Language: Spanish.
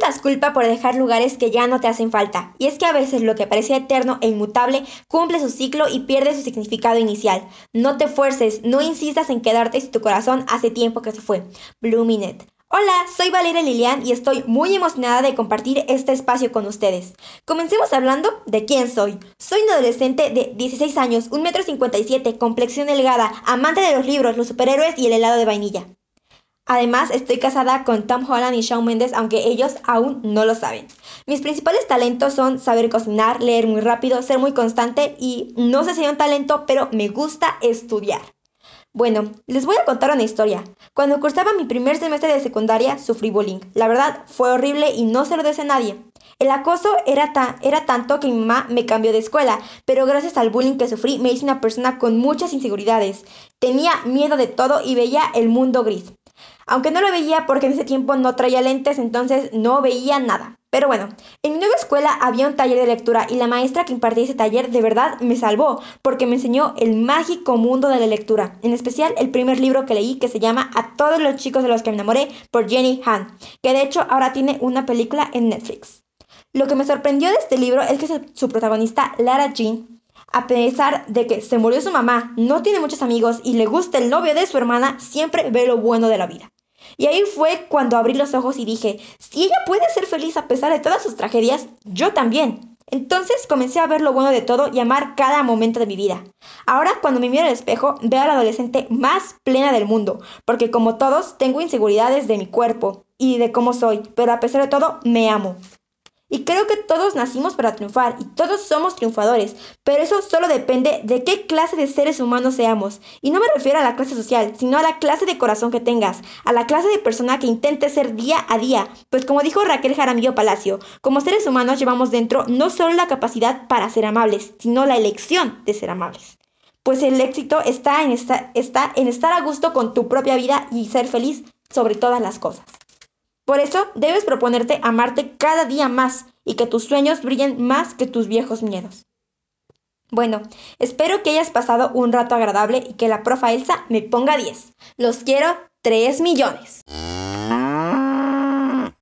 das culpa por dejar lugares que ya no te hacen falta, y es que a veces lo que parecía eterno e inmutable cumple su ciclo y pierde su significado inicial. No te fuerces, no insistas en quedarte si tu corazón hace tiempo que se fue. Bluminet. Hola, soy Valeria Lilian y estoy muy emocionada de compartir este espacio con ustedes. Comencemos hablando de quién soy. Soy un adolescente de 16 años, 1,57 m, complexión delgada, amante de los libros, los superhéroes y el helado de vainilla. Además, estoy casada con Tom Holland y Shawn Mendes, aunque ellos aún no lo saben. Mis principales talentos son saber cocinar, leer muy rápido, ser muy constante y no sé si hay un talento, pero me gusta estudiar. Bueno, les voy a contar una historia. Cuando cursaba mi primer semestre de secundaria, sufrí bullying. La verdad, fue horrible y no se lo deseo a nadie. El acoso era, era tanto que mi mamá me cambió de escuela, pero gracias al bullying que sufrí me hice una persona con muchas inseguridades. Tenía miedo de todo y veía el mundo gris. Aunque no lo veía porque en ese tiempo no traía lentes, entonces no veía nada. Pero bueno, en mi nueva escuela había un taller de lectura y la maestra que impartía ese taller de verdad me salvó porque me enseñó el mágico mundo de la lectura, en especial el primer libro que leí que se llama A todos los chicos de los que me enamoré por Jenny Han, que de hecho ahora tiene una película en Netflix. Lo que me sorprendió de este libro es que su protagonista, Lara Jean, a pesar de que se murió su mamá, no tiene muchos amigos y le gusta el novio de su hermana, siempre ve lo bueno de la vida. Y ahí fue cuando abrí los ojos y dije, si ella puede ser feliz a pesar de todas sus tragedias, yo también. Entonces comencé a ver lo bueno de todo y amar cada momento de mi vida. Ahora cuando me miro al espejo veo a la adolescente más plena del mundo, porque como todos tengo inseguridades de mi cuerpo y de cómo soy, pero a pesar de todo me amo. Y creo que todos nacimos para triunfar y todos somos triunfadores, pero eso solo depende de qué clase de seres humanos seamos. Y no me refiero a la clase social, sino a la clase de corazón que tengas, a la clase de persona que intente ser día a día. Pues como dijo Raquel Jaramillo Palacio, como seres humanos llevamos dentro no solo la capacidad para ser amables, sino la elección de ser amables. Pues el éxito está en, está en estar a gusto con tu propia vida y ser feliz sobre todas las cosas. Por eso debes proponerte amarte cada día más y que tus sueños brillen más que tus viejos miedos. Bueno, espero que hayas pasado un rato agradable y que la profa Elsa me ponga 10. Los quiero 3 millones.